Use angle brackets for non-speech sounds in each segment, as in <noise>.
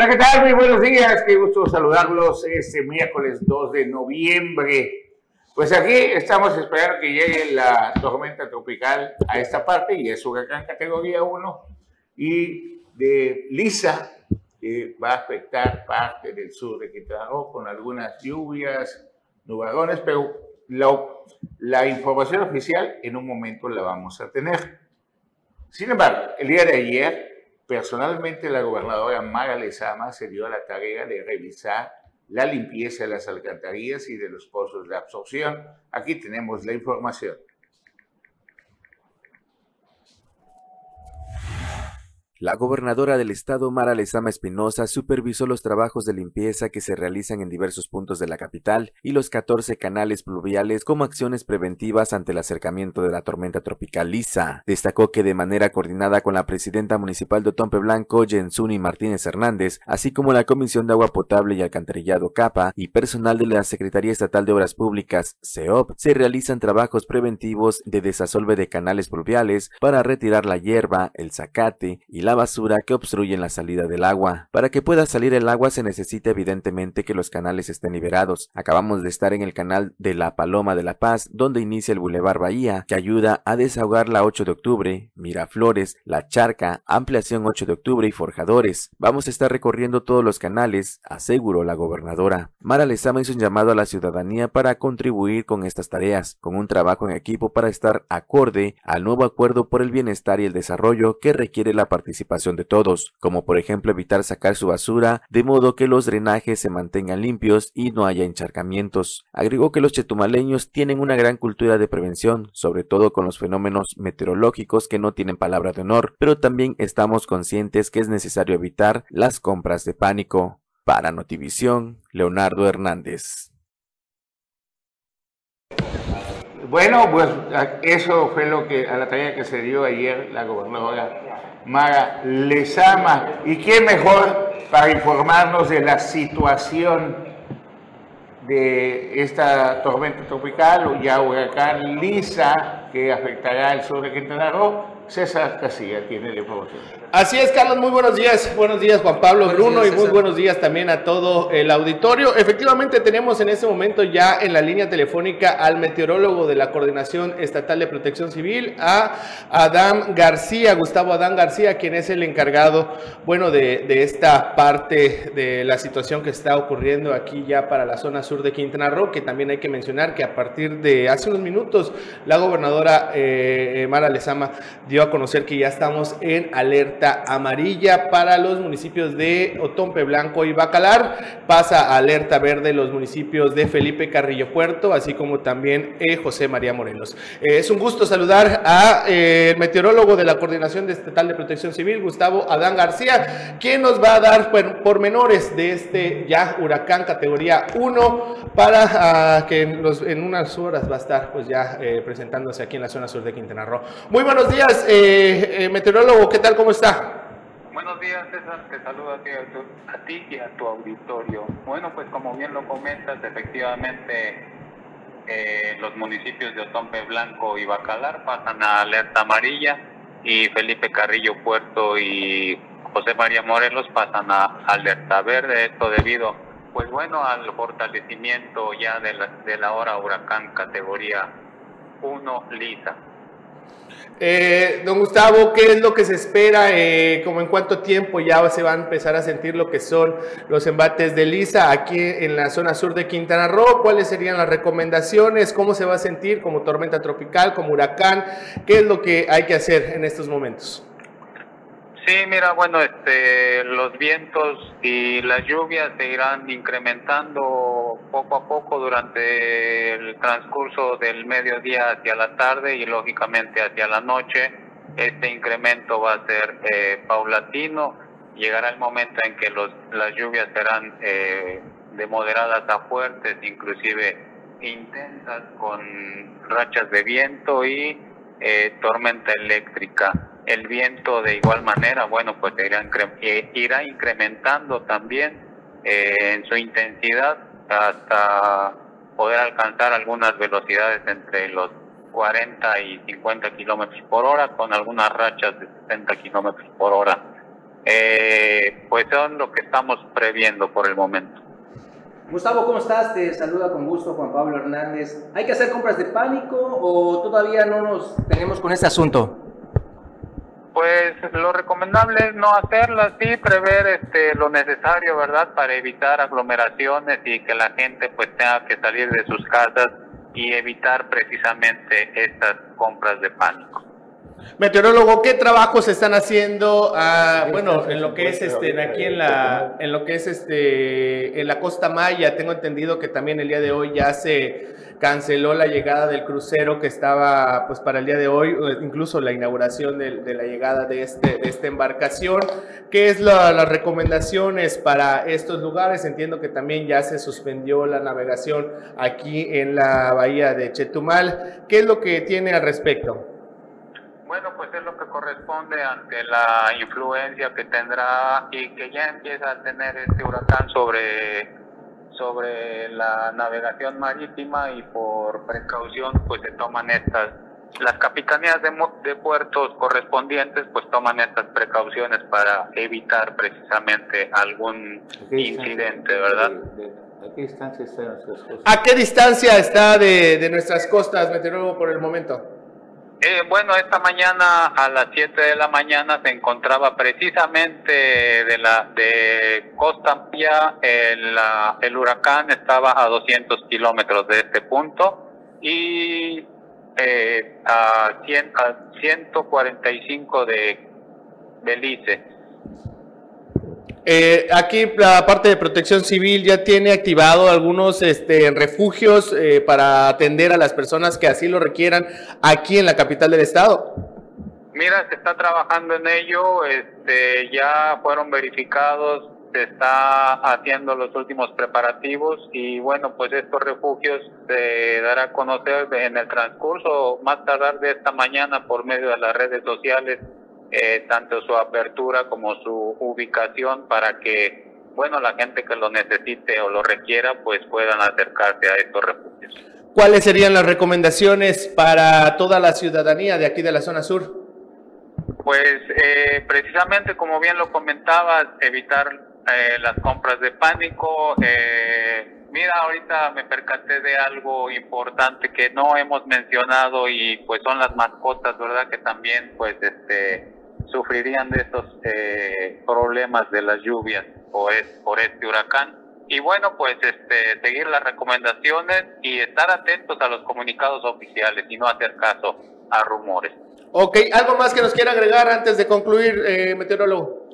Hola, ¿qué tal? Muy buenos días. Qué gusto saludarlos este miércoles 2 de noviembre. Pues aquí estamos esperando que llegue la tormenta tropical a esta parte y es huracán categoría 1 y de Lisa que va a afectar parte del sur de Quintana Roo con algunas lluvias, nubarrones, pero la, la información oficial en un momento la vamos a tener. Sin embargo, el día de ayer Personalmente, la gobernadora Mara Lezama se dio a la tarea de revisar la limpieza de las alcantarillas y de los pozos de absorción. Aquí tenemos la información. La gobernadora del estado, Mara Lezama Espinosa, supervisó los trabajos de limpieza que se realizan en diversos puntos de la capital y los 14 canales pluviales como acciones preventivas ante el acercamiento de la tormenta tropical Lisa. Destacó que de manera coordinada con la presidenta municipal de Otompe Blanco, Jensuni Martínez Hernández, así como la Comisión de Agua Potable y Alcantarillado CAPA y personal de la Secretaría Estatal de Obras Públicas, CEOP, se realizan trabajos preventivos de desasolve de canales pluviales para retirar la hierba, el zacate y la la basura que obstruyen la salida del agua. Para que pueda salir el agua se necesita evidentemente que los canales estén liberados. Acabamos de estar en el canal de la Paloma de la Paz, donde inicia el Boulevard Bahía, que ayuda a desahogar la 8 de octubre, Miraflores, La Charca, Ampliación 8 de octubre y Forjadores. Vamos a estar recorriendo todos los canales, aseguró la gobernadora. Mara Lezama hizo un llamado a la ciudadanía para contribuir con estas tareas, con un trabajo en equipo para estar acorde al nuevo acuerdo por el bienestar y el desarrollo que requiere la participación participación de todos, como por ejemplo evitar sacar su basura de modo que los drenajes se mantengan limpios y no haya encharcamientos. Agregó que los chetumaleños tienen una gran cultura de prevención, sobre todo con los fenómenos meteorológicos que no tienen palabra de honor, pero también estamos conscientes que es necesario evitar las compras de pánico. Para Notivisión, Leonardo Hernández. Bueno, pues eso fue lo que a la tarea que se dio ayer la gobernadora Mara Lezama. ¿Y quién mejor para informarnos de la situación de esta tormenta tropical o ya huracán Lisa que afectará el sur de Quintana Roo? César Casilla tiene la información. Así es, Carlos, muy buenos días. Buenos días, Juan Pablo, Bruno, y muy buenos días también a todo el auditorio. Efectivamente, tenemos en este momento ya en la línea telefónica al meteorólogo de la Coordinación Estatal de Protección Civil, a Adán García, Gustavo Adán García, quien es el encargado, bueno, de, esta parte de la situación que está ocurriendo aquí ya para la zona sur de Quintana Roo, que también hay que mencionar que a partir de hace unos minutos, la gobernadora eh, Mara Lezama dio a conocer que ya estamos en alerta amarilla para los municipios de Otompe Blanco y Bacalar. Pasa alerta verde los municipios de Felipe Carrillo Puerto, así como también eh, José María Morelos. Eh, es un gusto saludar a eh, meteorólogo de la Coordinación Estatal de Protección Civil, Gustavo Adán García, quien nos va a dar pormenores de este ya huracán categoría 1 para ah, que en, unas horas va a estar pues ya presentándose aquí en la zona sur de Quintana Roo. Muy buenos días, meteorólogo, ¿qué tal? ¿Cómo está? Buenos días, César. Te saludo a ti, a, ti y a tu auditorio. Bueno, pues como bien lo comentas, efectivamente eh, los municipios de Otompe Blanco y Bacalar pasan a alerta amarilla y Felipe Carrillo Puerto y José María Morelos pasan a alerta verde. Esto debido, pues bueno, al fortalecimiento ya de la, de la hora huracán categoría 1 lisa. Eh, don Gustavo, ¿qué es lo que se espera? Eh, como en cuánto tiempo ya se va a empezar a sentir lo que son los embates de Lisa aquí en la zona sur de Quintana Roo? ¿Cuáles serían las recomendaciones? ¿Cómo se va a sentir como tormenta tropical, como huracán? ¿Qué es lo que hay que hacer en estos momentos? Sí, mira, bueno, este, los vientos y las lluvias se irán incrementando poco a poco durante el transcurso del mediodía hacia la tarde y lógicamente hacia la noche. Este incremento va a ser eh, paulatino. Llegará el momento en que los, las lluvias serán eh, de moderadas a fuertes, inclusive intensas, con rachas de viento y eh, tormenta eléctrica el viento de igual manera, bueno, pues irá, eh, irá incrementando también eh, en su intensidad hasta poder alcanzar algunas velocidades entre los 40 y 50 kilómetros por hora, con algunas rachas de 60 kilómetros por hora. eh, pues son lo que estamos previendo por el momento. Gustavo, ¿cómo estás? Te saluda con gusto Juan Pablo Hernández. ¿Hay que hacer compras de pánico o todavía no nos tenemos con este asunto? Pues lo recomendable es no hacerlas, sí prever este, lo necesario, ¿verdad? Para evitar aglomeraciones y que la gente pues tenga que salir de sus casas y evitar precisamente estas compras de pánico. Meteorólogo, ¿qué trabajos se están haciendo? Ah, bueno, en lo que es este, aquí en la, en lo que es este, en la Costa Maya, tengo entendido que también el día de hoy ya se canceló la llegada del crucero que estaba, pues, para el día de hoy, incluso la inauguración de, la llegada de este, de esta embarcación. ¿Qué es las recomendaciones para estos lugares? Entiendo que también ya se suspendió la navegación aquí en la bahía de Chetumal. ¿Qué es lo que tiene al respecto? Bueno, pues es lo que corresponde ante la influencia que tendrá y que ya empieza a tener este huracán sobre, sobre la navegación marítima y por precaución pues se toman estas, las capitanías de, de puertos correspondientes pues toman estas precauciones para evitar precisamente algún incidente, ¿verdad? ¿A qué distancia está de nuestras costas? ¿A qué distancia está de, de nuestras costas, meteorólogo, por el momento? Eh, bueno, esta mañana a las 7 de la mañana se encontraba precisamente de la de Costa Maya, el, el huracán estaba a 200 kilómetros de este punto y eh, a, 100, a 145 de Belice. Eh, aquí la parte de protección civil ya tiene activado algunos este, refugios eh, para atender a las personas que así lo requieran aquí en la capital del estado. Mira, se está trabajando en ello, este, ya fueron verificados, se está haciendo los últimos preparativos y bueno, pues estos refugios se dará a conocer en el transcurso más tardar de esta mañana por medio de las redes sociales eh, tanto su apertura como su ubicación para que, bueno, la gente que lo necesite o lo requiera, pues puedan acercarse a estos refugios. ¿Cuáles serían las recomendaciones para toda la ciudadanía de aquí de la zona sur? Pues eh, precisamente como bien lo comentabas, evitar eh, las compras de pánico. mira, ahorita me percaté de algo importante que no hemos mencionado y pues son las mascotas, ¿verdad? Que también pues este sufrirían de estos eh, problemas de las lluvias por, por este huracán. Y bueno, pues este, seguir las recomendaciones y estar atentos a los comunicados oficiales y no hacer caso a rumores. Ok, ¿algo más que nos quiera agregar antes de concluir, eh, meteorólogo?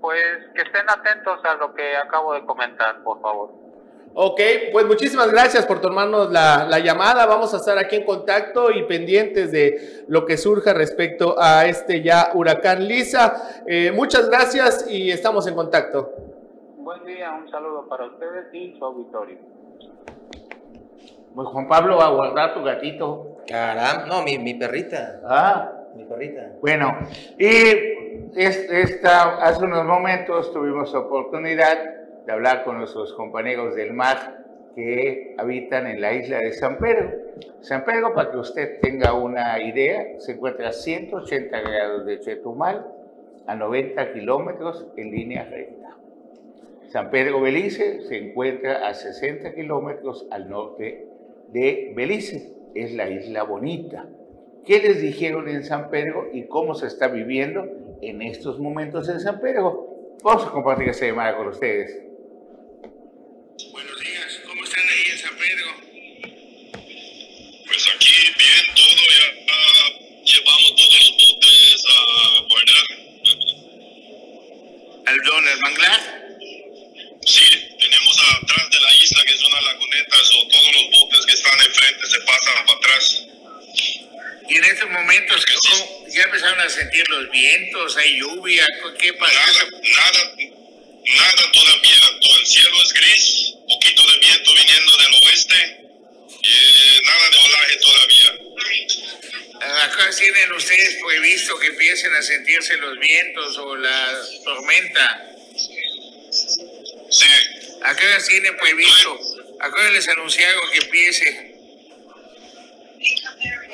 Pues que estén atentos a lo que acabo de comentar, por favor. Ok, pues muchísimas gracias por tomarnos la, llamada. Vamos a estar aquí en contacto y pendientes de lo que surja respecto a este ya huracán Lisa. Eh, muchas gracias y estamos en contacto. Buen día, un saludo para ustedes y su auditorio. Pues Juan Pablo, va a guardar tu gatito. Caramba, no, mi, mi perrita. Ah. Mi perrita. Bueno, y esta, hace unos momentos tuvimos oportunidad de hablar con nuestros compañeros del mar que habitan en la isla de San Pedro. San Pedro, para que usted tenga una idea, se encuentra a 180 grados de Chetumal, a 90 kilómetros en línea recta. San Pedro Belice se encuentra a 60 kilómetros al norte de Belice, es la isla bonita. ¿Qué les dijeron en San Pedro y cómo se está viviendo en estos momentos en San Pedro? Vamos a compartir esta llamada con ustedes. Buenos días, ¿cómo están ahí en San Pedro? Pues aquí bien, todo, ya llevamos todos los botes a guardar. ¿El don, el manglar? Sí, tenemos atrás de la isla que es una laguneta, o todos los botes que están enfrente se pasan para atrás. Y en estos momentos, ¿ya empezaron a sentir los vientos? ¿Hay lluvia? ¿Qué pasa? Nada, nada, nada todavía. Todo el cielo es gris poquito de viento viniendo del oeste y nada de olaje todavía. ¿A qué tienen ustedes previsto que empiecen a sentirse los vientos o la tormenta? Sí. ¿A qué hora tienen previsto? ¿A qué hora les anunciaron que empiece?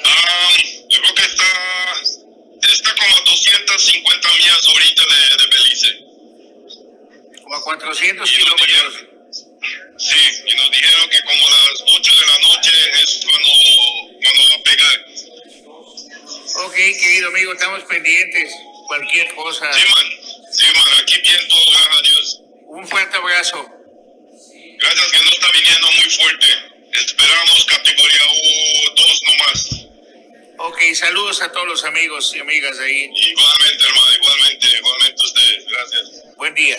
Ah, yo creo que está, está como a 250 millas ahorita de, de Belice. 400 kilómetros. Sí, y nos dijeron que como a las 8 de la noche es cuando, cuando va a pegar. Ok, querido amigo, estamos pendientes. Cualquier cosa. Sí, man. Sí, man. Aquí bien todo, gracias a Dios. Un fuerte abrazo. Gracias que no está viniendo muy fuerte. Esperamos categoría U2 nomás. Ok, saludos a todos los amigos y amigas de ahí. Igualmente, hermano, igualmente, igualmente ustedes. Gracias. Buen día.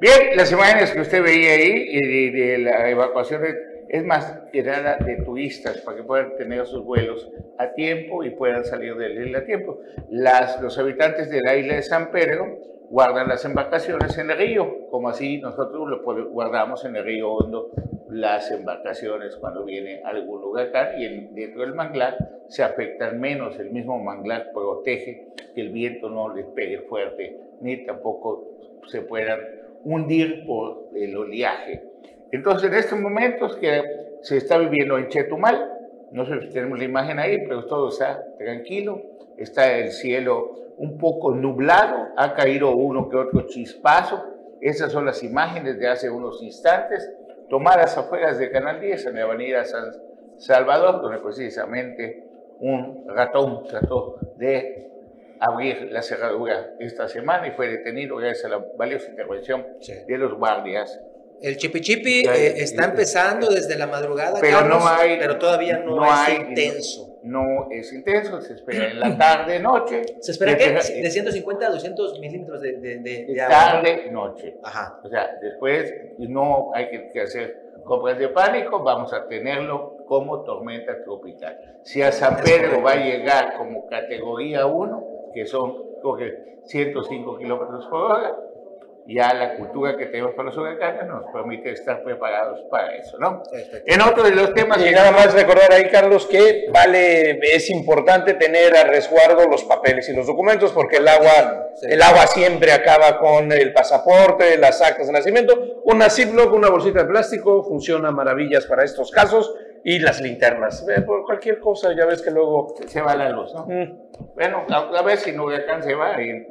Bien, las imágenes que usted veía ahí de, de la evacuación es más nada de turistas para que puedan tener sus vuelos a tiempo y puedan salir de la isla a tiempo. Las, los habitantes de la isla de San Pedro guardan las embarcaciones en el río, como así nosotros lo guardamos en el río Hondo las embarcaciones cuando viene algún huracán y en, dentro del manglar se afectan menos, el mismo manglar protege que el viento no les pegue fuerte ni tampoco se puedan hundir por el oleaje. Entonces, en estos momentos que se está viviendo en Chetumal, no sé si tenemos la imagen ahí, pero todo está tranquilo, está el cielo un poco nublado, ha caído uno que otro chispazo. Esas son las imágenes de hace unos instantes, tomadas afuera de Canal 10 en la avenida San Salvador, donde precisamente un ratón trató de abrir la cerradura esta semana y fue detenido gracias a la valiosa intervención de los guardias. El chipichipi eh, está empezando desde la madrugada, pero, no hay, pero todavía no, es intenso. No, es intenso, se espera en la tarde, noche. ¿Se espera qué? De 150 a 200 milímetros de, de, de, Tarde, noche. Ajá. O sea, después no hay que, que hacer compras de pánico, vamos a tenerlo como tormenta tropical. Si a San Pedro va a llegar como categoría 1, que son coge 105 kilómetros por hora, ya la cultura que tenemos para los huracanes nos permite estar preparados para eso, ¿no? En otro de los temas... Y nada más recordar ahí, Carlos, que vale, es importante tener a resguardo los papeles y los documentos, porque el agua, el agua siempre acaba con el pasaporte, las actas de nacimiento. Una Ziploc, una bolsita de plástico, funciona maravillas para estos casos y las linternas. Por cualquier cosa, ya ves que luego se va la luz, ¿no? Mm. Bueno, a, ver si no huracán se va. Y,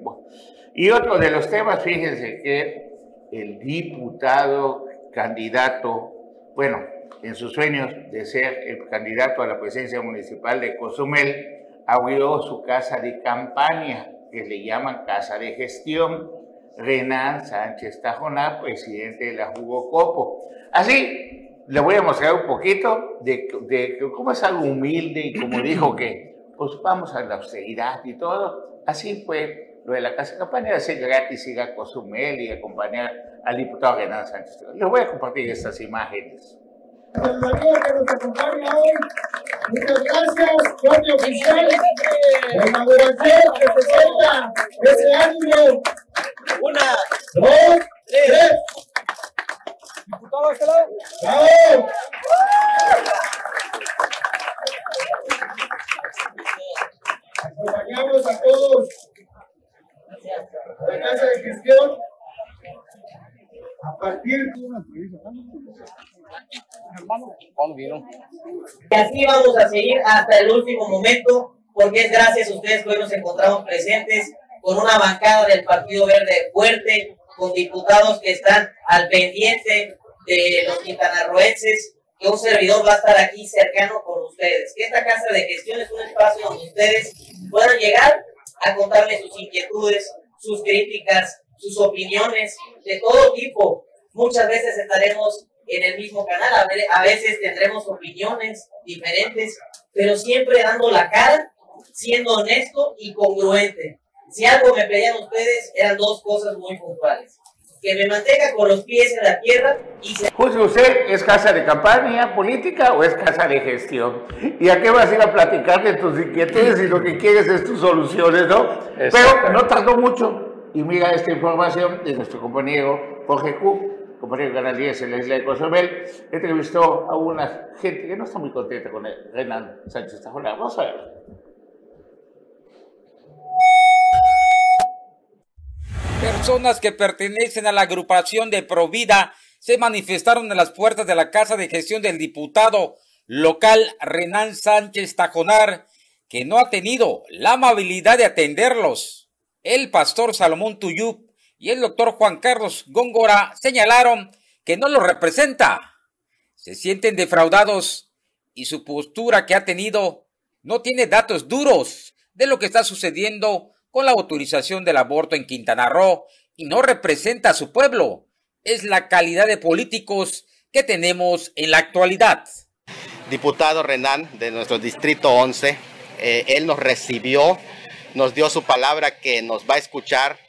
y otro de los temas, fíjense que el diputado candidato, bueno, en sus sueños de ser el candidato a la presidencia municipal de Cozumel, abrió su casa de campaña, que le llaman casa de gestión, Renan Sánchez Tajoná, presidente de la Jugo Copo. Así, le voy a mostrar un poquito de, de, cómo es algo humilde y como dijo que, pues vamos a la austeridad y todo. Así fue lo de la Casa de Campaña, hacer gratis ir a Cozumel y acompañar al diputado Renan Sánchez. Les voy a compartir estas imágenes. que nos acompaña hoy. Muchas gracias, Jorge Oficial. La inauguración que presenta este año. Una, dos, tres. Diputado, este lado. ¡Bravo! Acompañamos a todos la Casa de Gestión a partir de una Y así vamos a seguir hasta el último momento, porque es gracias a ustedes que hoy nos encontramos presentes con una bancada del Partido Verde fuerte, con diputados que están al pendiente de los quintanarroenses, que un servidor va a estar aquí cercano con ustedes. Que esta casa de gestión es un espacio donde ustedes puedan llegar a contarles sus inquietudes, sus críticas, sus opiniones de todo tipo. Muchas veces estaremos en el mismo canal, a veces tendremos opiniones diferentes, pero siempre dando la cara, siendo honesto y congruente. Si algo me pedían ustedes, eran dos cosas muy puntuales. Que me mantenga con los pies en la tierra y se... Juzgue usted, ¿es casa de campaña política o es casa de gestión? ¿Y a qué vas a ir a platicar de tus inquietudes si lo que quieres es tus soluciones, no? Pero no tardó mucho. Y mira esta información de nuestro compañero Jorge Q, compañero de Canal 10 en la isla de Cozumel, entrevistó a una gente que no está muy contenta con el Renan Sánchez Tajona. Vamos a ver. Personas que pertenecen a la agrupación de Provida se manifestaron en las puertas de la casa de gestión del diputado local Renan Sánchez Tajonar, que no ha tenido la amabilidad de atenderlos. El pastor Salomón Tuyú y el doctor Juan Carlos Góngora señalaron que no lo representa. Se sienten defraudados y su postura que ha tenido no tiene datos duros de lo que está sucediendo con la autorización del aborto en Quintana Roo y no representa a su pueblo. Es la calidad de políticos que tenemos en la actualidad. Diputado Renan de nuestro distrito 11, eh, él nos recibió, nos dio su palabra que nos va a escuchar,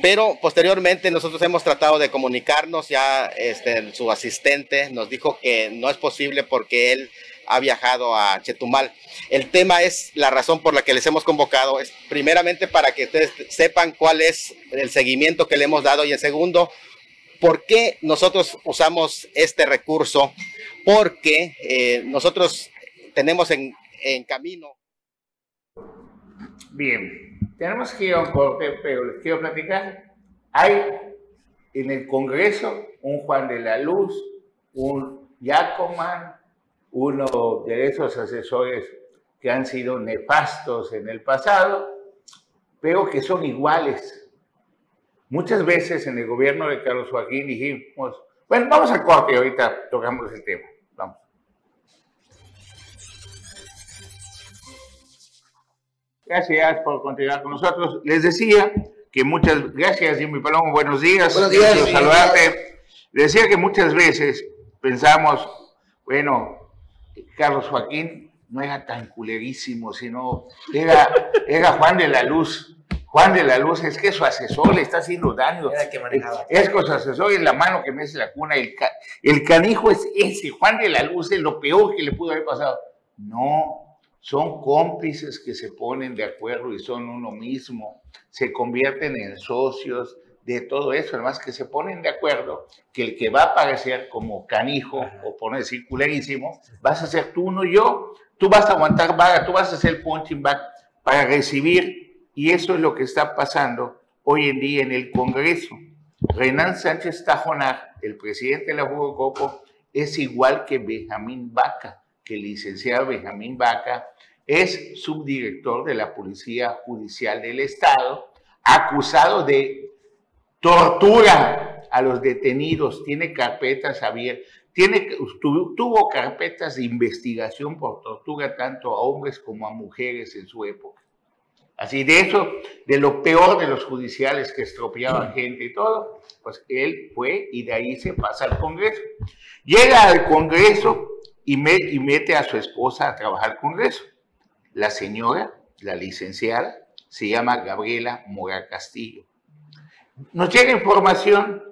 pero posteriormente nosotros hemos tratado de comunicarnos, ya este, su asistente nos dijo que no es posible porque él ha viajado a Chetumal. El tema es la razón por la que les hemos convocado, es primeramente para que ustedes sepan cuál es el seguimiento que le hemos dado y en segundo, por qué nosotros usamos este recurso, porque eh, nosotros tenemos en, en camino. Bien, tenemos que ir a un corte, pero les quiero platicar. Hay en el Congreso un Juan de la Luz, un Yacoman, uno de esos asesores que han sido nefastos en el pasado, pero que son iguales. Muchas veces en el gobierno de Carlos Joaquín dijimos, bueno, vamos al corte y ahorita tocamos el tema. Vamos. Gracias por continuar con nosotros. Les decía que muchas gracias, Jimmy Palomo, buenos días. Buenos días. Saludarte. Decía que muchas veces pensamos, bueno, Carlos Joaquín no era tan culerísimo, sino era, era Juan de la Luz. Juan de la Luz es que su asesor le está haciendo daño. Era que manejaba. Es con su asesor en la mano que me hace la cuna. El, ca- el canijo es ese. Juan de la Luz es lo peor que le pudo haber pasado. No, son cómplices que se ponen de acuerdo y son uno mismo. Se convierten en socios de todo eso. Además que se ponen de acuerdo que el que va a aparecer como canijo, o por decir culerísimo, vas a ser tú, no yo. Tú vas a aguantar vaga, tú vas a hacer punching bag para recibir. Y eso es lo que está pasando hoy en día en el Congreso. Renan Sánchez Tajonar, el presidente de la Jugocopo, es igual que Benjamín Vaca, que el licenciado Benjamín Vaca es subdirector de la Policía Judicial del Estado, acusado de tortura a los detenidos, tiene carpetas abiertas, tiene, tu- tuvo carpetas de investigación por tortura tanto a hombres como a mujeres en su época. Así de eso, de lo peor de los judiciales que estropeaban gente y todo, pues él fue y de ahí se pasa al Congreso. Llega al Congreso y, me- y mete a su esposa a trabajar al Congreso. La señora, la licenciada, se llama Gabriela Mora Castillo. Nos llega información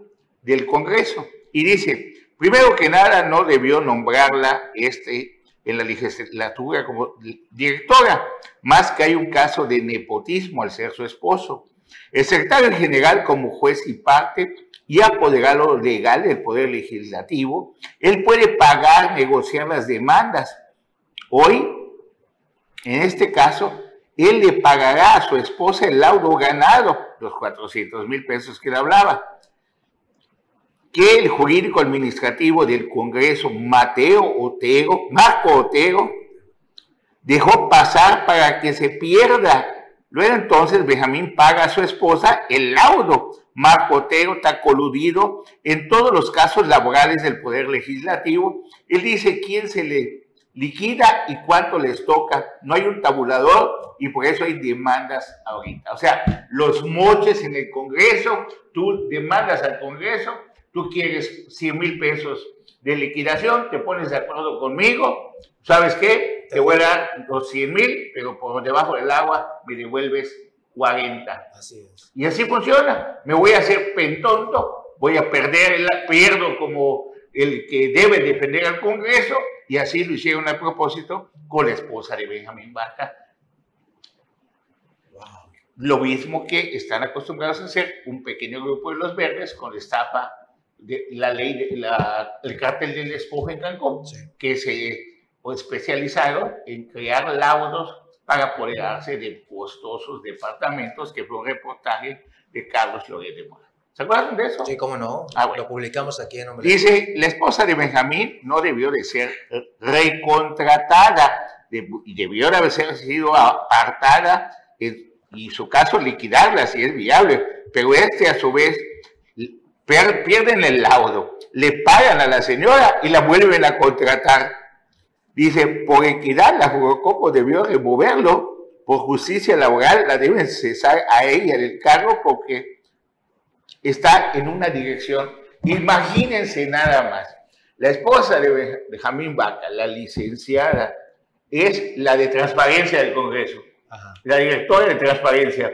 del Congreso y dice, primero que nada, no debió nombrarla este, en la legislatura como directora, más que hay un caso de nepotismo al ser su esposo. El secretario general como juez y parte y apoderado legal del Poder Legislativo, él puede pagar, negociar las demandas. Hoy, en este caso, él le pagará a su esposa el laudo ganado, los 400 mil pesos que le hablaba. Que el jurídico administrativo del Congreso, Mateo Otero, Marco Otero, dejó pasar para que se pierda. Luego entonces Benjamín paga a su esposa el laudo. Marco Otero está coludido en todos los casos laborales del Poder Legislativo. Él dice quién se le liquida y cuánto les toca. No hay un tabulador y por eso hay demandas ahorita. O sea, los moches en el Congreso, tú demandas al Congreso, tú quieres 100 mil pesos de liquidación, te pones de acuerdo conmigo, ¿sabes qué? Te voy a dar los 100 mil, pero por debajo del agua me devuelves 40. Así es. Y así funciona. Me voy a hacer pentonto, voy a perder, el, pierdo como el que debe defender al Congreso, y así lo hicieron a propósito con la esposa de Benjamín. Wow. Lo mismo que están acostumbrados a hacer un pequeño grupo de los verdes con la estafa de la ley, de, la, el cártel del despojo en Cancún, Sí. que se especializaron en crear laudos para apoderarse de costosos departamentos, que fue un reportaje de Carlos Loret de Mora. ¿Se acuerdan de eso? Sí, cómo no. Ah, bueno. Lo publicamos aquí en Hombre. Dice, la esposa de Benjamín no debió de ser recontratada, debió de haber sido apartada en y su caso liquidarla si es viable, pero este a su vez pierden el laudo, le pagan a la señora y la vuelven a contratar. Dice, por equidad la Jugocopo debió removerlo, por justicia laboral la deben cesar a ella del cargo porque está en una dirección. Imagínense nada más, la esposa de Benjamín Vaca, la licenciada, es la de transparencia del Congreso, la directora de transparencia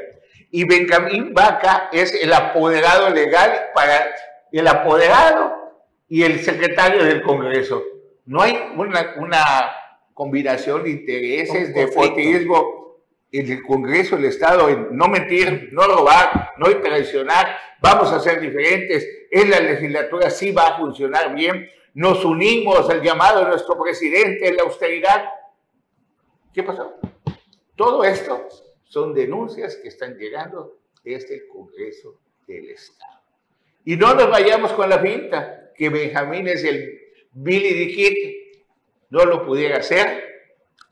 y Benjamín Vaca es el apoderado legal para el apoderado y el secretario del Congreso. No hay una, combinación de intereses, de fotismo el Congreso del Estado, en no mentir, no robar, no traicionar, vamos a ser diferentes, en la legislatura sí va a funcionar bien, nos unimos al llamado de nuestro presidente, la austeridad. ¿Qué pasó? Todo esto son denuncias que están llegando desde el Congreso del Estado. Y no nos vayamos con la pinta que Benjamín es el Billy Dickit. No lo pudiera hacer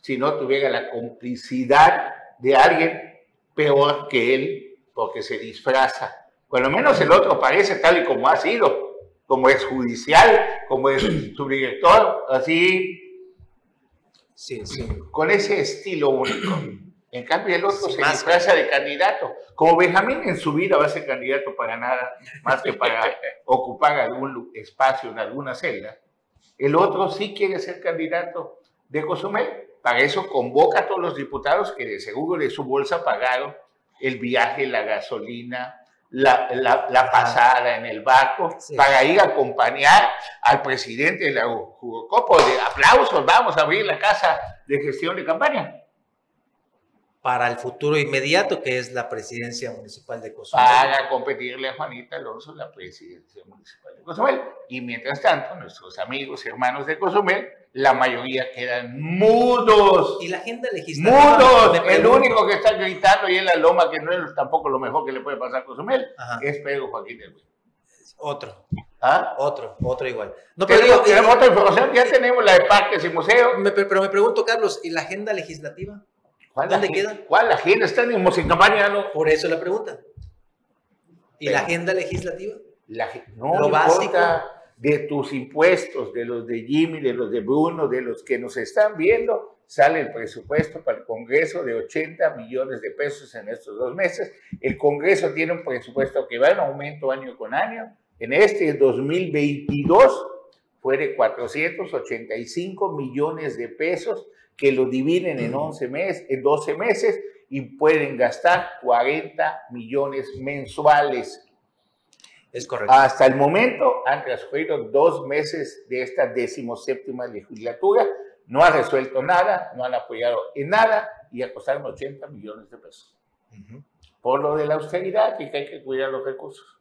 si no tuviera la complicidad de alguien peor que él, porque se disfraza. Cuando menos el otro parece tal y como ha sido, como es judicial, como es <clears throat> su director, así, sí, sí. con ese estilo único. En cambio, el otro se disfraza de candidato. Como Benjamín en su vida va a ser candidato para nada, más que para <laughs> ocupar algún espacio en alguna celda. El otro sí quiere ser candidato de Cozumel. Para eso convoca a todos los diputados que de seguro de su bolsa pagaron el viaje, la gasolina, la, la, pasada en el barco, para ir a acompañar al presidente de la Jugocopo. De aplausos, vamos a abrir la casa de gestión de campaña para el futuro inmediato, que es la presidencia municipal de Cozumel. Para competirle a Juanita Alonso la presidencia municipal de Cozumel. Y mientras tanto, nuestros amigos y hermanos de Cozumel, la mayoría quedan mudos. Y la agenda legislativa. ¡Mudos! El único que está gritando y en la loma, que no es tampoco lo mejor que le puede pasar a Cozumel, es Pedro Joaquín del Otro. ¿Ah? Otro, otro igual. No, pero digo, tenemos otra información, ya tenemos la de parques y museos. pero me pregunto, Carlos, ¿y la agenda legislativa? ¿Dónde queda? ¿Cuál agenda? Están en campaña, ¿no? Por eso la pregunta. ¿Y la agenda legislativa? La, no, Lo básico. de tus impuestos, de los de Jimmy, de los de Bruno, de los que nos están viendo, sale el presupuesto para el Congreso de 80 millones de pesos en estos dos meses. El Congreso tiene un presupuesto que va en aumento año con año. En este 2022 fue de 485 millones de pesos que lo dividen en 11 meses, en 12 meses y pueden gastar 40 millones mensuales. Es correcto. Hasta el momento han transcurrido dos meses de esta decimoséptima legislatura, no ha resuelto nada, no han apoyado en nada y costaron 80 millones de pesos. Por lo de la austeridad y que hay que cuidar los recursos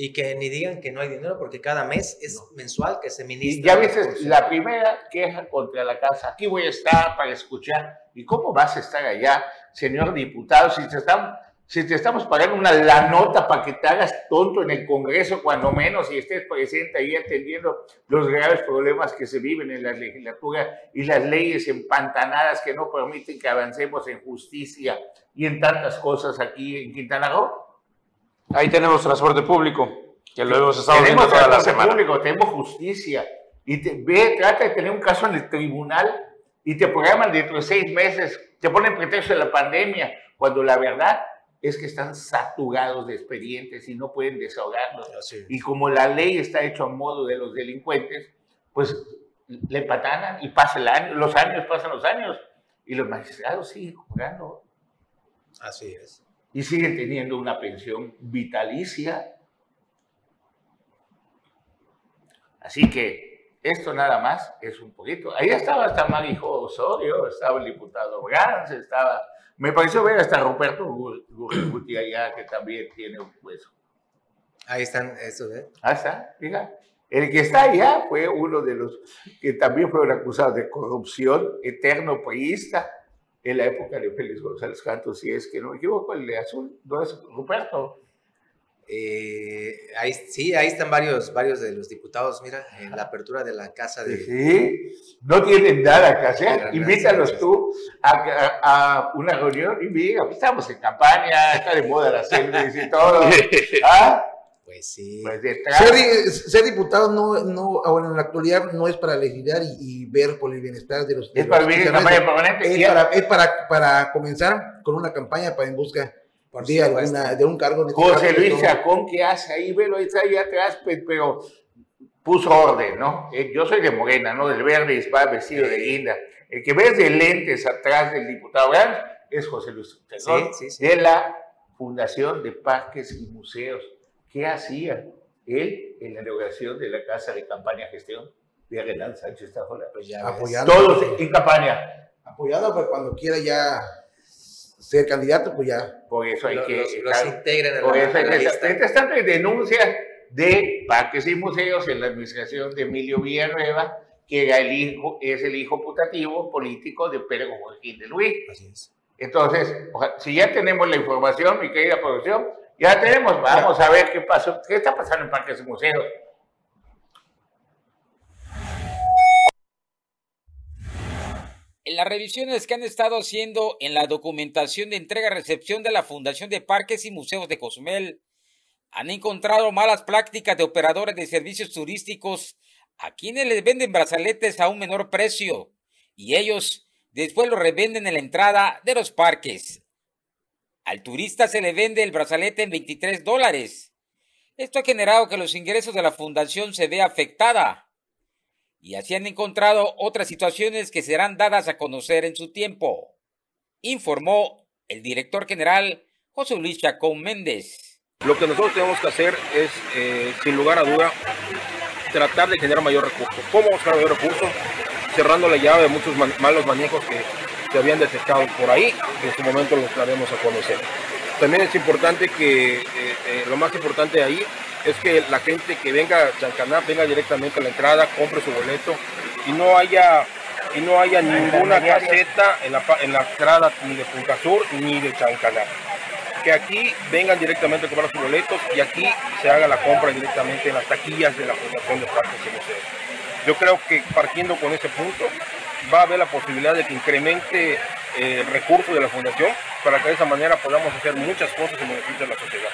y que ni digan que no hay dinero porque cada mes es mensual que se ministra. Y ya veces la primera queja contra la casa, aquí voy a estar para escuchar. ¿Y cómo vas a estar allá, señor diputado, si te, están, si te estamos pagando una la nota para que te hagas tonto en el Congreso, cuando menos, y estés presente ahí atendiendo los graves problemas que se viven en la legislatura y las leyes empantanadas que no permiten que avancemos en justicia y en tantas cosas aquí en Quintana Roo? Ahí tenemos transporte público, que lo hemos estado viendo toda la semana. Público, tenemos justicia. Y te, ve, trata de tener un caso en el tribunal y te programan dentro de seis meses, te ponen pretexto de la pandemia, cuando la verdad es que están saturados de expedientes y no pueden desahogarlos. Y como la ley está hecha a modo de los delincuentes, pues le patanan y pasa el año, los años pasan los años y los magistrados siguen jugando. Así es y siguen teniendo una pensión vitalicia. Así que esto nada más es un poquito. Ahí estaba hasta Marijo Osorio, estaba el diputado Gans, estaba, me pareció ver hasta Roberto Gurruti allá, que también tiene un hueso. Ahí están esos, ¿eh? Ahí está, diga. El que está allá fue uno de los que también fueron acusados de corrupción, eterno priista, en la época de Félix González Cantos, si es que no me equivoco, el de azul, no es Ruperto. Eh, ahí, sí, ahí están varios, varios de los diputados, mira, en la apertura de la casa de... Sí, no tienen nada que hacer. Invítalos tú a, a, una reunión y mira, estamos en campaña, está de moda la selfies y todo. <laughs> ¿Ah? Pues sí. Pues ser, ser, diputado no, no, bueno, en la actualidad no es para legislar y, ver por el bienestar de los... Es para vivir campaña permanente. Es, para, es para, para comenzar con una campaña para en busca de, alguna, de un cargo. De José Luis Chacón, ¿qué hace ahí? Velo, ahí está ahí atrás, pero puso orden, ¿no? Eh, yo soy de Morena, ¿no? Del verde va vestido de guinda. El que ves de lentes atrás del diputado Brandt es José Luis Chacón, de la Fundación de Parques y Museos. ¿Qué hacía él en la inauguración de la Casa de Campaña Gestión de Renan Sánchez Tajola? Pues Apoyando. Todos en campaña. Apoyado, pues cuando quiera ya ser candidato, pues ya. Por eso hay que. Los, los integren en por la, eso hay la lista. Mientras tanto, hay denuncias de parques y museos en la administración de Emilio Villanueva, que era el hijo, es el hijo putativo político de Pedro Joaquín de Luis. Así es. Entonces, si ya tenemos la información, mi querida producción, ya tenemos, vamos a ver qué pasó, qué está pasando en parques y museos. En las revisiones que han estado haciendo en la documentación de entrega-recepción de la Fundación de Parques y Museos de Cozumel, han encontrado malas prácticas de operadores de servicios turísticos a quienes les venden brazaletes a un menor precio y ellos después los revenden en la entrada de los parques. Al turista se le vende el brazalete en 23 dólares. Esto ha generado que los ingresos de la fundación se vea afectada y así han encontrado otras situaciones que serán dadas a conocer en su tiempo, informó el director general José Luis Chacón Méndez. Lo que nosotros tenemos que hacer es, eh, sin lugar a duda, tratar de generar mayor recurso. ¿Cómo generar mayor recurso? Cerrando la llave de muchos malos manejos que se habían detectado por ahí, que en su momento los daremos a conocer. También es importante que, eh, eh, lo más importante ahí es que la gente que venga a Chancaná venga directamente a la entrada, compre su boleto y no haya y no haya ninguna caseta en la, en la entrada ni de Punta Sur ni de Chancaná. Que aquí vengan directamente a comprar sus boletos y aquí se haga la compra directamente en las taquillas de la Fundación de Parques y Museos. Yo creo que partiendo con ese punto va a haber la posibilidad de que incremente el recurso de la fundación para que de esa manera podamos hacer muchas cosas en beneficio de la sociedad.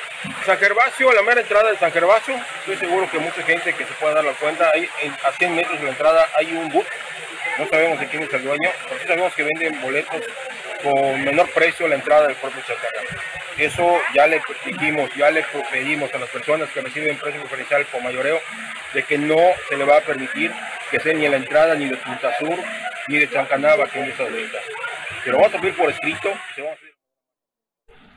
San Gervasio, la mera entrada de San Gervasio, estoy seguro que mucha gente que se pueda dar la cuenta, ahí a 100 metros de la entrada hay un bus, no sabemos de quién es el dueño, pero sí sabemos que venden boletos con menor precio la entrada del propio Chacarán. Eso ya le dijimos, ya le pedimos a las personas que reciben precio preferencial por mayoreo de que no se le va a permitir que sea ni la entrada ni de Punta Sur que. Pero vamos a pedir por escrito.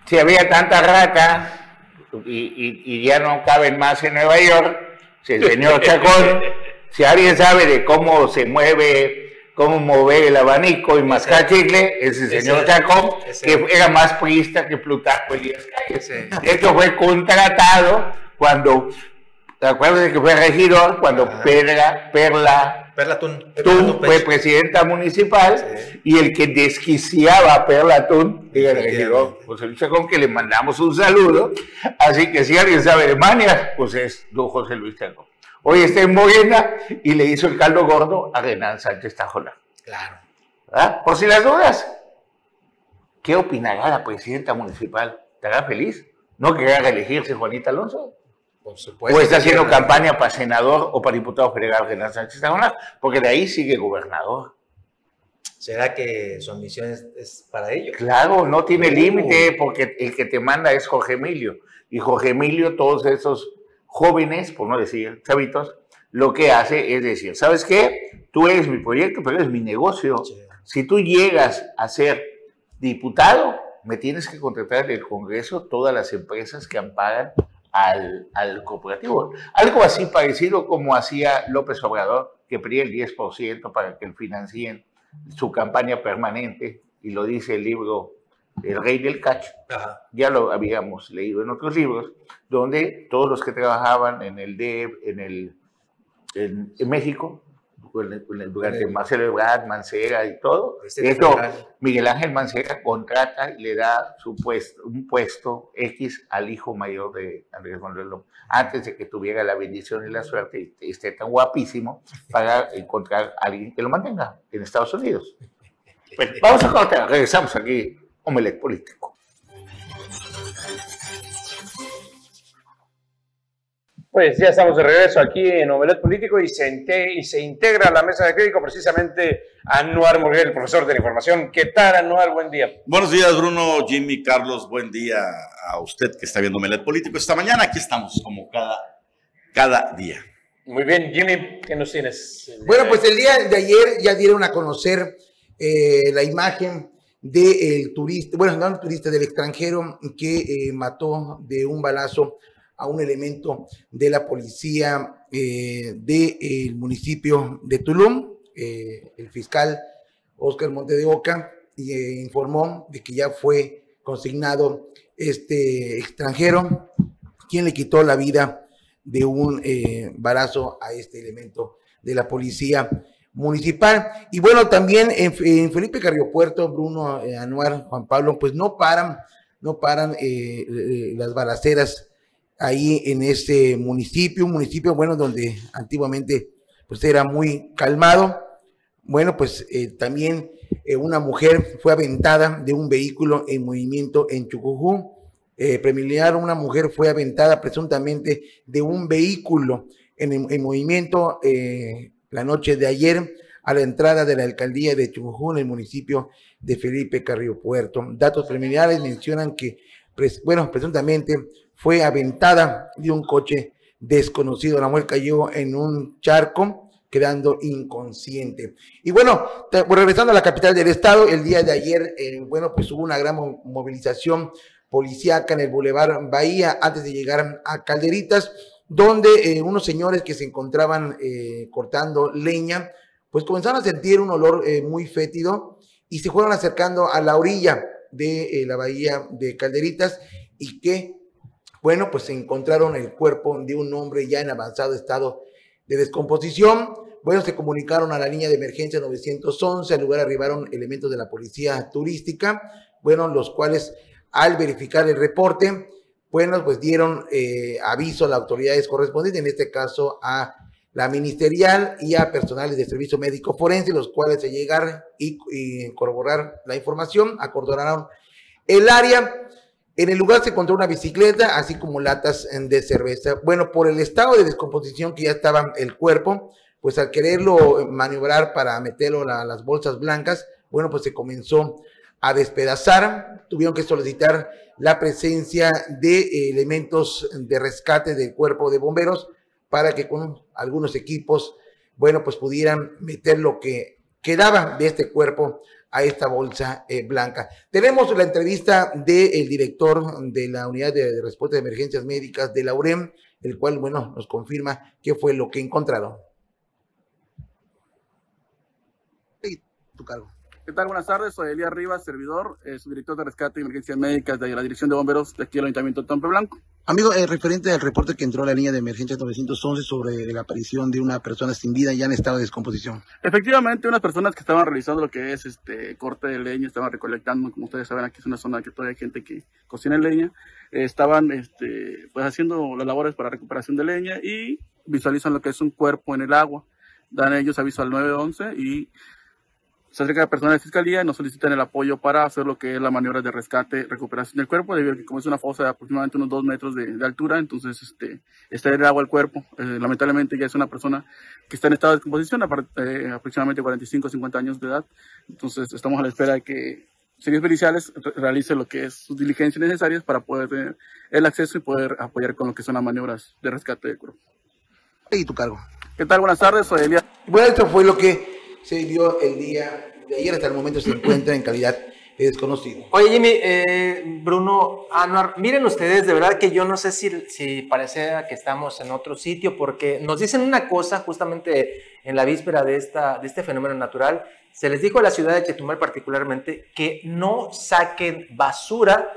Si había tanta rata y, y, ya no caben más en Nueva York, si el señor <laughs> Chacón, si alguien sabe de cómo se mueve cómo mover el abanico y mascar chicle, ese señor Chacón, que era más priista que Plutarco Elías Calles. De hecho, fue contratado cuando, ¿te acuerdas de que fue regidor? Cuando Perla, Perla Perla Tun, fue presidenta municipal y el que desquiciaba a Perla Tun regidor José Luis Chacón, que le mandamos un saludo. Así que si alguien sabe de manias, pues es don José Luis Chacón. Hoy está en Morena y le hizo el caldo gordo a Renan Sánchez Tajola. Claro. ¿Ah? Por si las dudas, ¿qué opinará la presidenta municipal? ¿Estará feliz? ¿No querrá elegirse Juanita Alonso? Por supuesto. ¿O está haciendo campaña para senador o para diputado federal Renan Sánchez? Porque de ahí sigue gobernador. ¿Será que su ambición es, para ello? Claro, no tiene límite porque el que te manda es Jorge Emilio. Y Jorge Emilio, todos esos jóvenes, por no decir chavitos, lo que hace es decir, ¿sabes qué? Tú eres mi proyecto, pero eres mi negocio. Si tú llegas a ser diputado, me tienes que contratar en el Congreso todas las empresas que amparan al, al cooperativo. Algo así parecido como hacía López Obrador, que pedía el 10% para que financien su campaña permanente, y lo dice el libro El Rey del Cacho. Ya lo habíamos leído en otros libros, donde todos los que trabajaban en el DEP, en, el, en, México, durante Marcelo Ebrard, Mancera y todo. Este De hecho, federal. Miguel Ángel Mancera contrata y le da su puesto, un puesto X al hijo mayor de Andrés Manuel López, antes de que tuviera la bendición y la suerte y esté tan guapísimo para encontrar a alguien que lo mantenga en Estados Unidos. Bueno, vamos a cortar, regresamos aquí, Omelet Político. Pues ya estamos de regreso aquí en Omelet Político y se, y se integra a la mesa de crítico precisamente Anuar Murguel, profesor de la información. ¿Qué tal, Anuar? Buen día. Buenos días, Bruno, Jimmy, Carlos. Buen día a usted que está viendo Melet Político. Esta mañana aquí estamos, como cada, cada día. Muy bien, Jimmy, ¿qué nos tienes? Bueno, pues el día de ayer ya dieron a conocer eh, la imagen del turista, bueno, no el turista, del extranjero que eh, mató de un balazo a un elemento de la policía eh, del municipio de Tulum. Eh, el fiscal Oscar Monte de Oca eh, informó de que ya fue consignado este extranjero, quien le quitó la vida de un eh, balazo a este elemento de la policía municipal. Y bueno, también en, Felipe Carriopuerto, Bruno eh, Anuar, Juan Pablo, pues no paran, no paran eh, eh, las balaceras ahí en este municipio, un municipio, bueno, donde antiguamente pues era muy calmado. Bueno, pues eh, también eh, una mujer fue aventada de un vehículo en movimiento en Chucujú. Eh, preliminar, una mujer fue aventada presuntamente de un vehículo en, en movimiento eh, la noche de ayer a la entrada de la alcaldía de Chucujú en el municipio de Felipe Carrillo Puerto. Datos preliminares mencionan que, pres- bueno, presuntamente fue aventada de un coche desconocido. La mujer cayó en un charco, quedando inconsciente. Y bueno, pues, regresando a la capital del estado, el día de ayer, eh, bueno, pues hubo una gran mo- movilización policíaca en el Boulevard Bahía antes de llegar a Calderitas, donde eh, unos señores que se encontraban eh, cortando leña, pues comenzaron a sentir un olor eh, muy fétido y se fueron acercando a la orilla de eh, la bahía de Calderitas y que, bueno, pues se encontraron el cuerpo de un hombre ya en avanzado estado de descomposición. Bueno, se comunicaron a la línea de emergencia 911, al lugar arribaron elementos de la policía turística, bueno, los cuales al verificar el reporte, bueno, pues dieron eh, aviso a las autoridades correspondientes, en este caso a la ministerial y a personales de servicio médico forense, los cuales se llegaron y, y corroborar la información, acordonaron el área. En el lugar se encontró una bicicleta, así como latas eh, de cerveza. Bueno, por el estado de descomposición que ya estaba el cuerpo, pues al quererlo maniobrar para meterlo a las bolsas blancas, bueno, pues se comenzó a despedazar. Tuvieron que solicitar la presencia de eh, elementos de rescate del cuerpo de bomberos para que con algunos equipos, bueno, pues pudieran meter lo que quedaba de este cuerpo a esta bolsa eh, blanca. Tenemos la entrevista del director de la Unidad de, de Respuesta de Emergencias Médicas de la UREM, el cual, bueno, nos confirma qué fue lo que encontraron. tu cargo. ¿Qué tal? Buenas tardes, soy Elías Rivas, servidor, eh, subdirector de rescate y emergencias médicas de la Dirección de Bomberos de aquí del Ayuntamiento de Tompe Blanco. Amigo, eh, referente al reporte que entró a la línea de emergencia 911 sobre la aparición de una persona sin vida ya en estado de descomposición. Efectivamente, unas personas que estaban realizando lo que es este corte de leña, estaban recolectando, como ustedes saben, aquí es una zona que todavía hay gente que cocina leña, eh, estaban este, pues haciendo las labores para recuperación de leña y visualizan lo que es un cuerpo en el agua. Dan ellos aviso al 911 y se acerca la persona de fiscalía y nos solicitan el apoyo para hacer lo que es la maniobra de rescate, recuperación del cuerpo, debido a que como es una fosa de aproximadamente unos dos metros de, de altura, entonces este, está en el agua el cuerpo. Eh, lamentablemente ya es una persona que está en estado de descomposición, eh, aproximadamente 45 50 años de edad. Entonces estamos a la espera de que servicios periciales re- realice lo que es sus diligencias necesarias para poder tener el acceso y poder apoyar con lo que son las maniobras de rescate del cuerpo. Y tu cargo. ¿Qué tal? Buenas tardes, soy Elías. Bueno, esto fue lo que se vio el día de ayer. Hasta el momento se encuentra en calidad de desconocido. Oye, Jimmy, eh, Bruno, Anuar, miren ustedes, de verdad que yo no sé si, si parece que estamos en otro sitio, porque nos dicen una cosa justamente en la víspera de, esta, de este fenómeno natural. Se les dijo a la ciudad de Chetumal particularmente que no saquen basura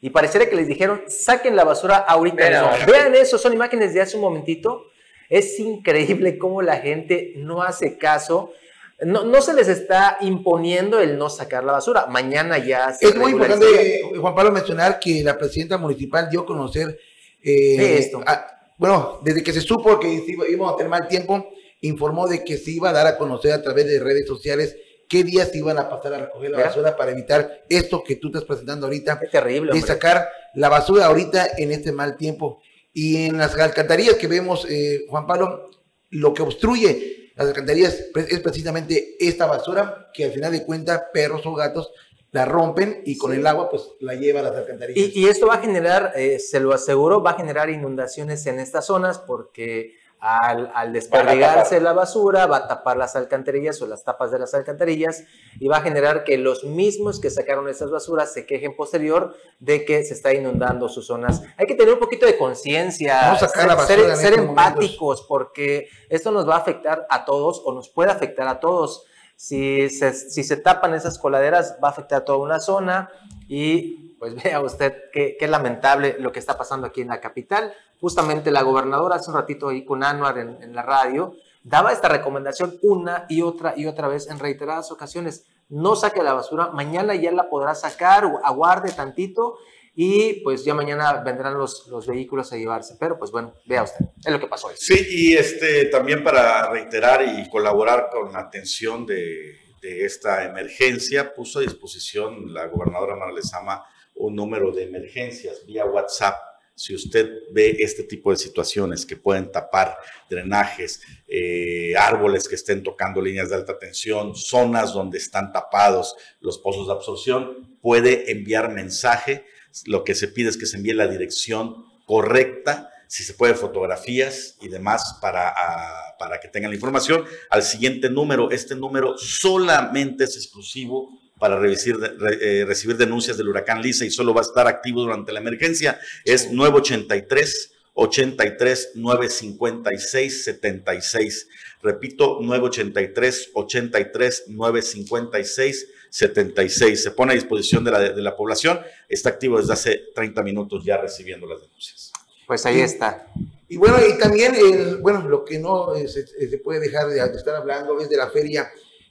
y pareciera que les dijeron, saquen la basura ahorita. Mismo". pero- Vean eso, son imágenes de hace un momentito. Es increíble cómo la gente no hace caso. No, no se les está imponiendo el no sacar la basura. Mañana ya se Es muy importante, Juan Pablo, mencionar que la presidenta municipal dio a conocer eh, esto. a- bueno, desde que se supo que íbamos a tener mal tiempo, informó de que se iba a dar a conocer a través de redes sociales qué días se iban a pasar a recoger la basura para evitar esto que tú estás presentando ahorita. Es terrible, De hombre. sacar la basura ahorita en este mal tiempo. Y en las alcantarillas que vemos, eh, Juan Pablo, lo que obstruye las alcantarillas es precisamente esta basura que al final de cuentas perros o gatos la rompen y con el agua pues la lleva a las alcantarillas. Y, y esto va a generar, eh, se lo aseguro, va a generar inundaciones en estas zonas porque al, al desperdigarse la basura va a tapar las alcantarillas o las tapas de las alcantarillas y va a generar que los mismos que sacaron esas basuras se quejen posterior de que se está inundando sus zonas. Hay que tener un poquito de conciencia, ser, empáticos porque esto nos va a afectar a todos o nos puede afectar a todos. Si se, si se tapan esas coladeras, va a afectar a toda una zona y pues vea usted qué, qué lamentable lo que está pasando aquí en la capital. Justamente la gobernadora hace un ratito ahí con Anuar en, la radio daba esta recomendación una y otra y otra vez en reiteradas ocasiones. No saque la basura, mañana ya la podrá sacar, aguarde tantito y pues ya mañana vendrán los, los vehículos a llevarse. Pero pues bueno, vea usted, es lo que pasó hoy. Sí, y este, también para reiterar y colaborar con la atención de, de esta emergencia, puso a disposición la gobernadora Mara Lezama un número de emergencias vía WhatsApp. Si usted ve este tipo de situaciones que pueden tapar drenajes, eh, árboles que estén tocando líneas de alta tensión, zonas donde están tapados los pozos de absorción, puede enviar mensaje. Lo que se pide es que se envíe la dirección correcta si se puede, fotografías y demás para, ah, para que tengan la información. Al siguiente número, este número solamente es exclusivo para recibir, re- eh, recibir denuncias del huracán Lisa y solo va a estar activo durante la emergencia. Es 983 83 956 76. Repito, 983 83 956 76. Se pone a disposición de la, de la población. Está activo desde hace 30 minutos ya recibiendo las denuncias. Pues ahí está. Y bueno, y también, el, bueno, lo que no eh, se, se puede dejar de, de estar hablando es de la feria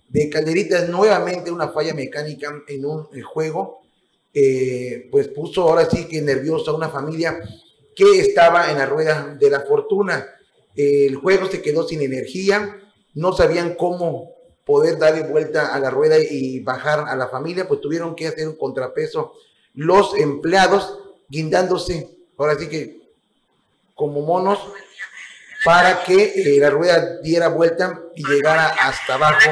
de Calderitas, nuevamente una falla mecánica en un eh, juego, eh, pues puso ahora sí que nerviosa a una familia que estaba en la rueda de la fortuna. El juego se quedó sin energía, no sabían cómo poder darle vuelta a la rueda y bajar a la familia, pues tuvieron que hacer un contrapeso los empleados guindándose, ahora sí que como monos, para que eh, la rueda diera vuelta y llegara hasta abajo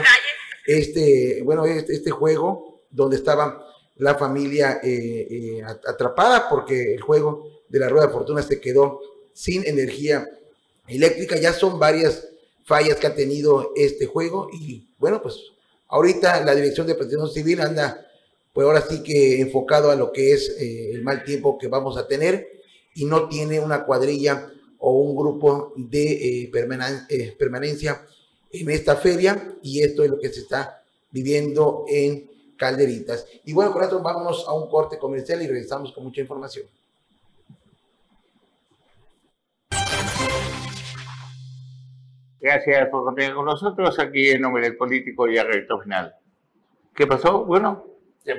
este, bueno, este, este juego donde estaba la familia eh, eh, atrapada porque el juego de la rueda de fortuna se quedó sin energía eléctrica. Ya son varias fallas que ha tenido este juego y bueno, pues ahorita la Dirección de Protección Civil anda, pues ahora sí que enfocado a lo que es eh, el mal tiempo que vamos a tener y no tiene una cuadrilla o un grupo de eh, permanen- eh, permanencia en esta feria y esto es lo que se está viviendo en Calderitas. Y bueno, con esto vámonos a un corte comercial y regresamos con mucha información. Gracias por continuar con nosotros aquí en nombre del político y arreglo final. ¿Qué pasó? Bueno,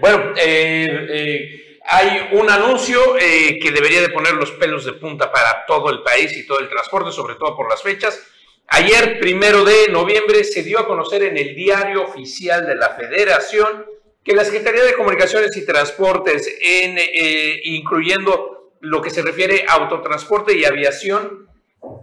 Bueno, eh, eh, hay un anuncio eh, que debería de poner los pelos de punta para todo el país y todo el transporte, sobre todo por las fechas. Ayer, primero de noviembre, se dio a conocer en el diario oficial de la Federación que la Secretaría de Comunicaciones y Transportes, en, eh, incluyendo lo que se refiere a autotransporte y aviación,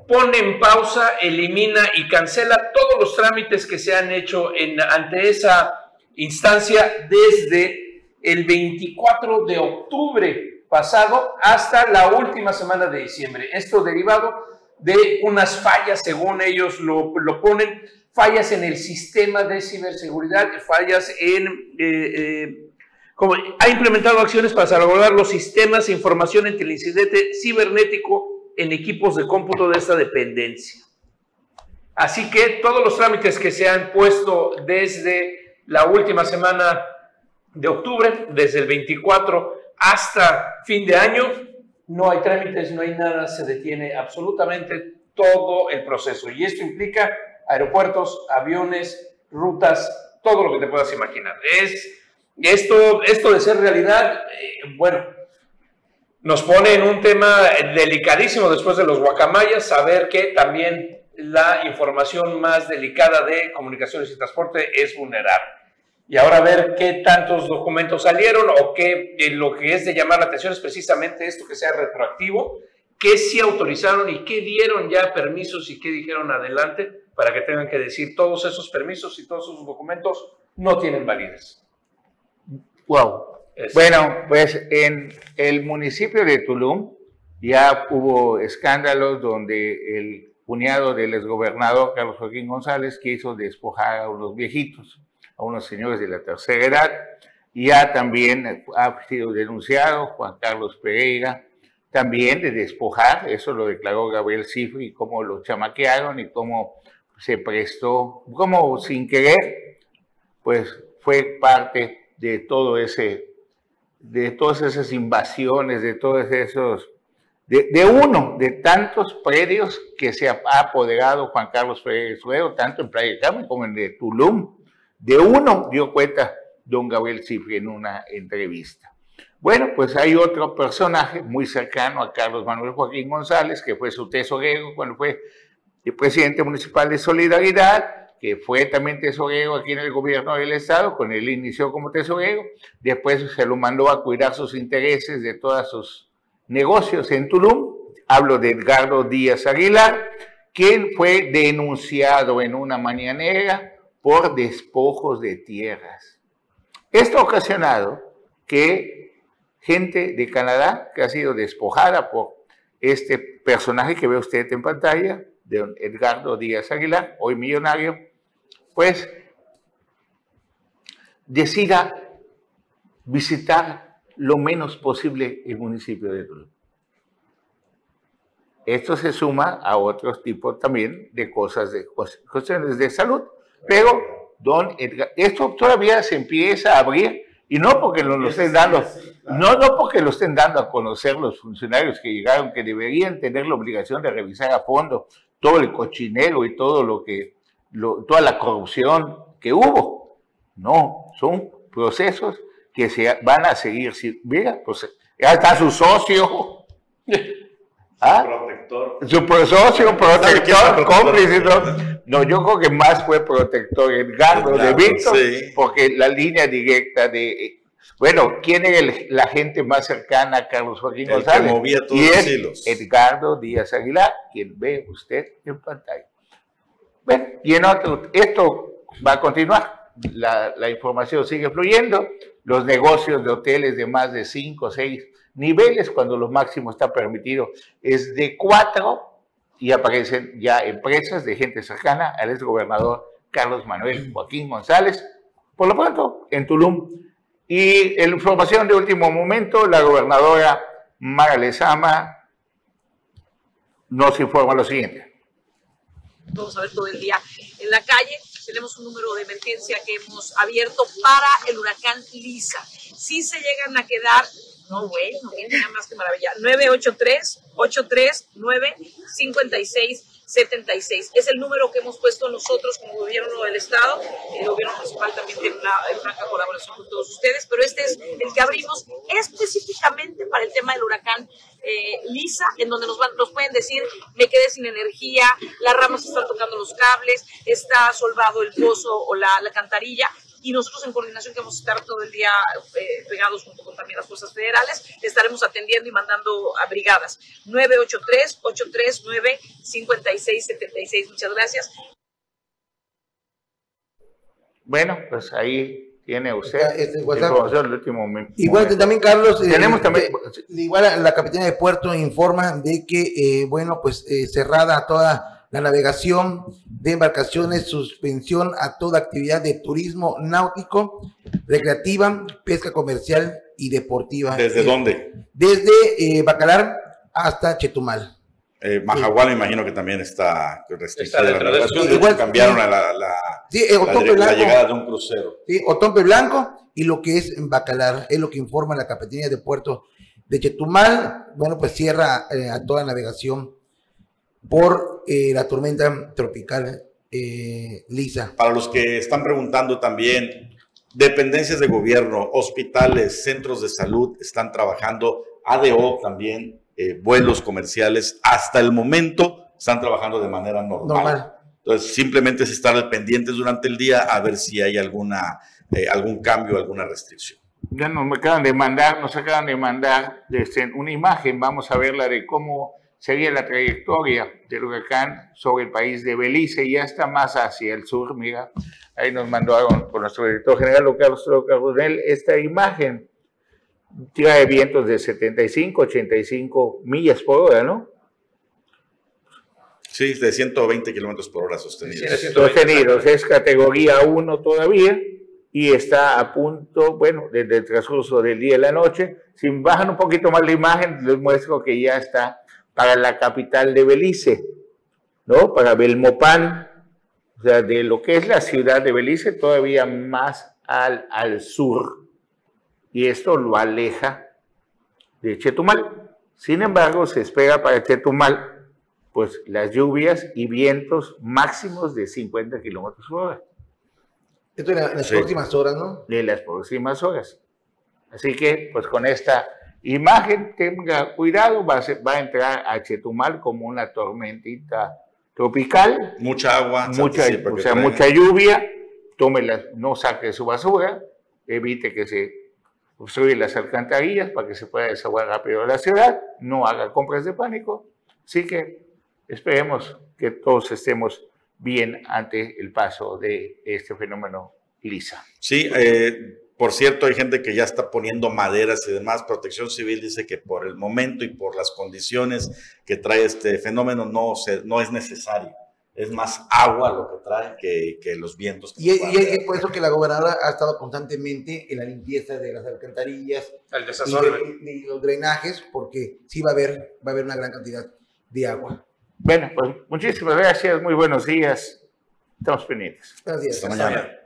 pone en pausa, elimina y cancela todos los trámites que se han hecho ante esa instancia desde el 24 de octubre pasado hasta la última semana de diciembre. Esto derivado de unas fallas, según ellos lo, lo ponen, fallas en el sistema de ciberseguridad, fallas en... eh, eh, como ha implementado acciones para salvaguardar los sistemas de información ante el incidente cibernético en equipos de cómputo de esta dependencia. Así que todos los trámites que se han puesto desde la última semana de octubre, desde el 24 hasta fin de año, no hay trámites, no hay nada, se detiene absolutamente todo el proceso. Y esto implica aeropuertos, aviones, rutas, todo lo que te puedas imaginar. Es, esto, esto de ser realidad, eh, bueno, nos pone en un tema delicadísimo después de los guacamayas, saber que también la información más delicada de comunicaciones y transporte es vulnerable. Y ahora ver qué tantos documentos salieron o qué eh, lo que es de llamar la atención es precisamente esto que sea retroactivo, qué sí autorizaron y qué dieron ya permisos y qué dijeron adelante para que tengan que decir todos esos permisos y todos esos documentos no tienen validez. Wow, bueno, pues en el municipio de Tulum ya hubo escándalos donde el cuñado del exgobernador Carlos Joaquín González quiso despojar a unos viejitos, a unos señores de la tercera edad. Ya también ha sido denunciado Juan Carlos Pereira, también de despojar, eso lo declaró Gabriel Cifri, cómo lo chamaquearon y cómo se prestó, cómo sin querer, pues fue parte de todo ese de todas esas invasiones, de todos esos, de, uno de tantos predios que se ha apoderado Juan Carlos Pérez tanto en Playa Carmen como en Tulum. De uno dio cuenta don Gabriel Cifri en una entrevista. Bueno, pues hay otro personaje muy cercano a Carlos Manuel Joaquín González, que fue su tesorero cuando fue presidente municipal de Solidaridad, que fue también tesorero aquí en el gobierno del Estado, con él inició como tesorero, después se lo mandó a cuidar sus intereses de todos sus negocios en Tulum. Hablo de Edgardo Díaz Aguilar, quien fue denunciado en una mañanera por despojos de tierras. Esto ha ocasionado que gente de Canadá, que ha sido despojada por este personaje que ve usted en pantalla, de Edgardo Díaz Aguilar, hoy millonario, pues decida visitar lo menos posible el municipio de Tulum. Esto se suma a otros tipos también de cosas, de cuestiones de salud. Pero, don Edgar, esto todavía se empieza a abrir y no porque lo, estén dando, no, no porque lo estén dando a conocer los funcionarios que llegaron, que deberían tener la obligación de revisar a fondo todo el cochinero y todo lo que toda la corrupción que hubo. No, son procesos que se van a seguir. Mira, pues ya está su socio. <laughs> ¿Ah? Protector. Su socio, protector, cómplice. ¿no? yo creo que más fue protector Edgardo de Víctor, porque la línea directa de. Bueno, ¿quién es la gente más cercana a Carlos Joaquín González? movía todos y es Edgardo Díaz Aguilar, quien ve usted en pantalla. Bueno, y en otro, esto va a continuar. La, la, información sigue fluyendo. Los negocios de hoteles de más de 5 o 6 niveles, cuando lo máximo está permitido es de 4, y aparecen ya empresas de gente cercana al exgobernador Carlos Manuel Joaquín González, por lo pronto en Tulum. Y en información de último momento, la gobernadora Mara Lezama nos informa lo siguiente vamos a ver todo el día en la calle. Tenemos un número de emergencia que hemos abierto para el huracán Lisa. Si se llegan a quedar, no, bueno, nada más que maravilla, 983-839-56 76. Es el número que hemos puesto nosotros como gobierno del Estado. El gobierno municipal también tiene una, franca colaboración con todos ustedes, pero este es el que abrimos específicamente para el tema del huracán eh, Lisa, en donde nos, van, nos pueden decir, me quedé sin energía, las ramas están tocando los cables, está solvado el pozo o la, la cantarilla y nosotros en coordinación que vamos a estar todo el día eh, pegados junto con también las fuerzas federales, estaremos atendiendo y mandando a brigadas. 983-839-5676. Muchas gracias. Bueno, pues ahí tiene usted este información del último momento. Igual también, Carlos, eh, tenemos también, igual la Capitanía de Puerto informa de que, eh, bueno, pues cerrada toda la navegación de embarcaciones, suspensión a toda actividad de turismo náutico, recreativa, pesca comercial y deportiva. ¿Desde eh, dónde? Desde eh, Bacalar hasta Chetumal. Eh, Majagual me imagino que también está restringida la navegación. De hecho, cambiaron a la, la, eh, la, llegada de un crucero. Sí, Otompe Blanco y lo que es Bacalar, es lo que informa la Capitanía de Puerto de Chetumal. Bueno, pues cierra a toda navegación por eh, la tormenta tropical eh, Lisa. Para los que están preguntando también, dependencias de gobierno, hospitales, centros de salud están trabajando, ADO también, eh, vuelos comerciales, hasta el momento están trabajando de manera normal. Normal. Entonces, simplemente es estar pendientes durante el día a ver si hay alguna, eh, algún cambio, alguna restricción. Ya nos acaban de mandar, nos acaban de mandar desde una imagen, vamos a verla de cómo sería la trayectoria del huracán sobre el país de Belice, ya está más hacia el sur, mira, ahí nos mandaron por nuestro director general Carlos Coronel esta imagen, tira de vientos de 75, 85 millas por hora, ¿no? Sí, de 120 kilómetros por hora sostenidos. Sostenidos, es categoría 1 todavía y está a punto, bueno, desde el transcurso del día y la noche. Si bajan un poquito más la imagen, les muestro que ya está para la capital de Belice, ¿no? Para Belmopan, o sea, de lo que es la ciudad de Belice, todavía más al, al sur. Y esto lo aleja de Chetumal. Sin embargo, se espera para Chetumal pues las lluvias y vientos máximos de 50 kilómetros por hora. Esto en, las sí. próximas horas, ¿no? De las próximas horas. Así que, pues con esta imagen, tenga cuidado, va a, ser, va a entrar a Chetumal como una tormentita tropical. Mucha agua. Mucha, o sea, mucha lluvia. Tómela, no saque su basura, evite que se obstruyan las alcantarillas para que se pueda desaguar rápido la ciudad, no haga compras de pánico. Así que Esperemos que todos estemos bien ante el paso de este fenómeno Lisa. Sí, eh, por cierto, hay gente que ya está poniendo maderas y demás. Protección Civil dice que por el momento y por las condiciones que trae este fenómeno no, se, no es necesario. Es más agua lo que trae que, que los vientos. y, y es por eso que la gobernadora ha estado constantemente en la limpieza de las alcantarillas el y, de, y los drenajes, porque sí va a haber, va a haber una gran cantidad de agua. Bueno, pues muchísimas gracias, muy buenos días. Estamos pendientes. Gracias. Hasta mañana.